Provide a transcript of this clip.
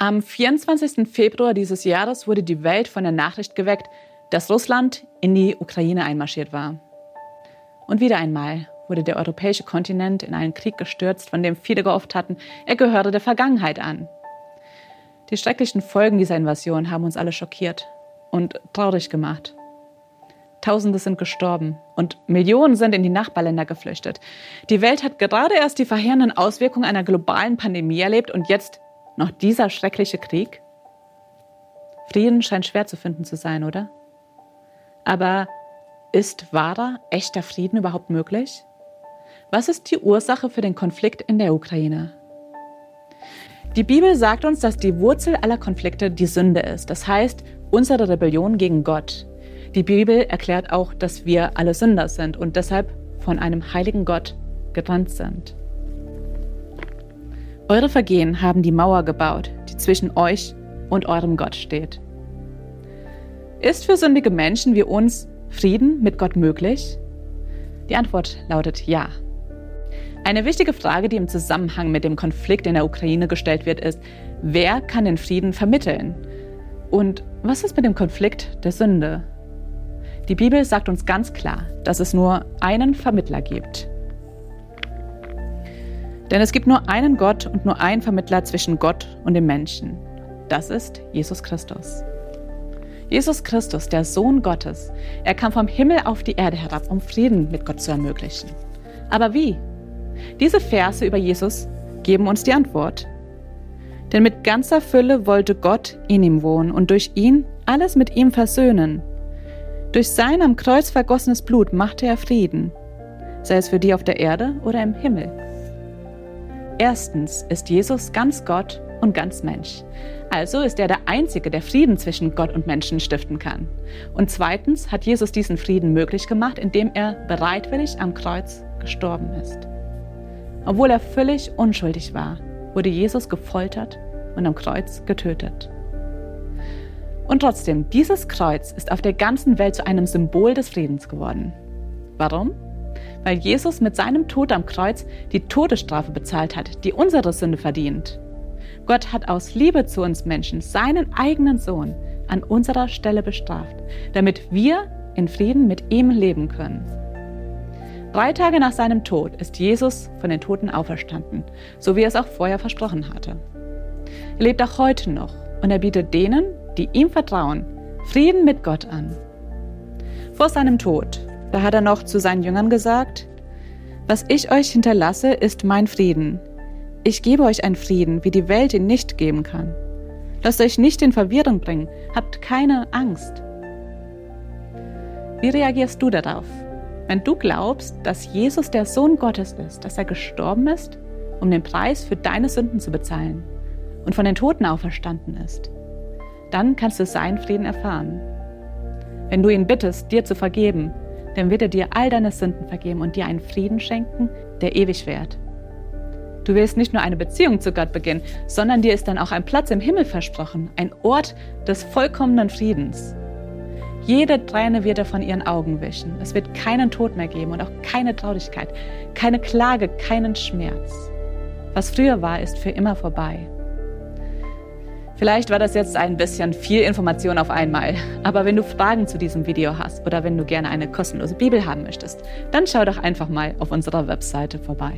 Am 24. Februar dieses Jahres wurde die Welt von der Nachricht geweckt, dass Russland in die Ukraine einmarschiert war. Und wieder einmal wurde der europäische Kontinent in einen Krieg gestürzt, von dem viele gehofft hatten, er gehöre der Vergangenheit an. Die schrecklichen Folgen dieser Invasion haben uns alle schockiert und traurig gemacht. Tausende sind gestorben und Millionen sind in die Nachbarländer geflüchtet. Die Welt hat gerade erst die verheerenden Auswirkungen einer globalen Pandemie erlebt und jetzt noch dieser schreckliche Krieg? Frieden scheint schwer zu finden zu sein, oder? Aber ist wahrer, echter Frieden überhaupt möglich? Was ist die Ursache für den Konflikt in der Ukraine? Die Bibel sagt uns, dass die Wurzel aller Konflikte die Sünde ist, das heißt unsere Rebellion gegen Gott. Die Bibel erklärt auch, dass wir alle Sünder sind und deshalb von einem heiligen Gott getrennt sind. Eure Vergehen haben die Mauer gebaut, die zwischen euch und eurem Gott steht. Ist für sündige Menschen wie uns Frieden mit Gott möglich? Die Antwort lautet ja. Eine wichtige Frage, die im Zusammenhang mit dem Konflikt in der Ukraine gestellt wird, ist, wer kann den Frieden vermitteln? Und was ist mit dem Konflikt der Sünde? Die Bibel sagt uns ganz klar, dass es nur einen Vermittler gibt, denn es gibt nur einen Gott und nur einen Vermittler zwischen Gott und dem Menschen. Das ist Jesus Christus. Jesus Christus, der Sohn Gottes, er kam vom Himmel auf die Erde herab, um Frieden mit Gott zu ermöglichen. Aber wie? Diese Verse über Jesus geben uns die Antwort. Denn mit ganzer Fülle wollte Gott in ihm wohnen und durch ihn alles mit ihm versöhnen. Durch sein am Kreuz vergossenes Blut machte er Frieden, sei es für die auf der Erde oder im Himmel. Erstens ist Jesus ganz Gott und ganz Mensch. Also ist er der Einzige, der Frieden zwischen Gott und Menschen stiften kann. Und zweitens hat Jesus diesen Frieden möglich gemacht, indem er bereitwillig am Kreuz gestorben ist. Obwohl er völlig unschuldig war, wurde Jesus gefoltert und am Kreuz getötet. Und trotzdem, dieses Kreuz ist auf der ganzen Welt zu einem Symbol des Friedens geworden. Warum? Weil Jesus mit seinem Tod am Kreuz die Todesstrafe bezahlt hat, die unsere Sünde verdient. Gott hat aus Liebe zu uns Menschen seinen eigenen Sohn an unserer Stelle bestraft, damit wir in Frieden mit ihm leben können. Drei Tage nach seinem Tod ist Jesus von den Toten auferstanden, so wie er es auch vorher versprochen hatte. Er lebt auch heute noch und er bietet denen, die ihm vertrauen, Frieden mit Gott an. Vor seinem Tod da hat er noch zu seinen Jüngern gesagt, was ich euch hinterlasse, ist mein Frieden. Ich gebe euch einen Frieden, wie die Welt ihn nicht geben kann. Lasst euch nicht in Verwirrung bringen, habt keine Angst. Wie reagierst du darauf, wenn du glaubst, dass Jesus der Sohn Gottes ist, dass er gestorben ist, um den Preis für deine Sünden zu bezahlen und von den Toten auferstanden ist? Dann kannst du seinen Frieden erfahren. Wenn du ihn bittest, dir zu vergeben, dann wird er dir all deine Sünden vergeben und dir einen Frieden schenken, der ewig währt. Du wirst nicht nur eine Beziehung zu Gott beginnen, sondern dir ist dann auch ein Platz im Himmel versprochen, ein Ort des vollkommenen Friedens. Jede Träne wird er von ihren Augen wischen. Es wird keinen Tod mehr geben und auch keine Traurigkeit, keine Klage, keinen Schmerz. Was früher war, ist für immer vorbei. Vielleicht war das jetzt ein bisschen viel Information auf einmal, aber wenn du Fragen zu diesem Video hast oder wenn du gerne eine kostenlose Bibel haben möchtest, dann schau doch einfach mal auf unserer Webseite vorbei.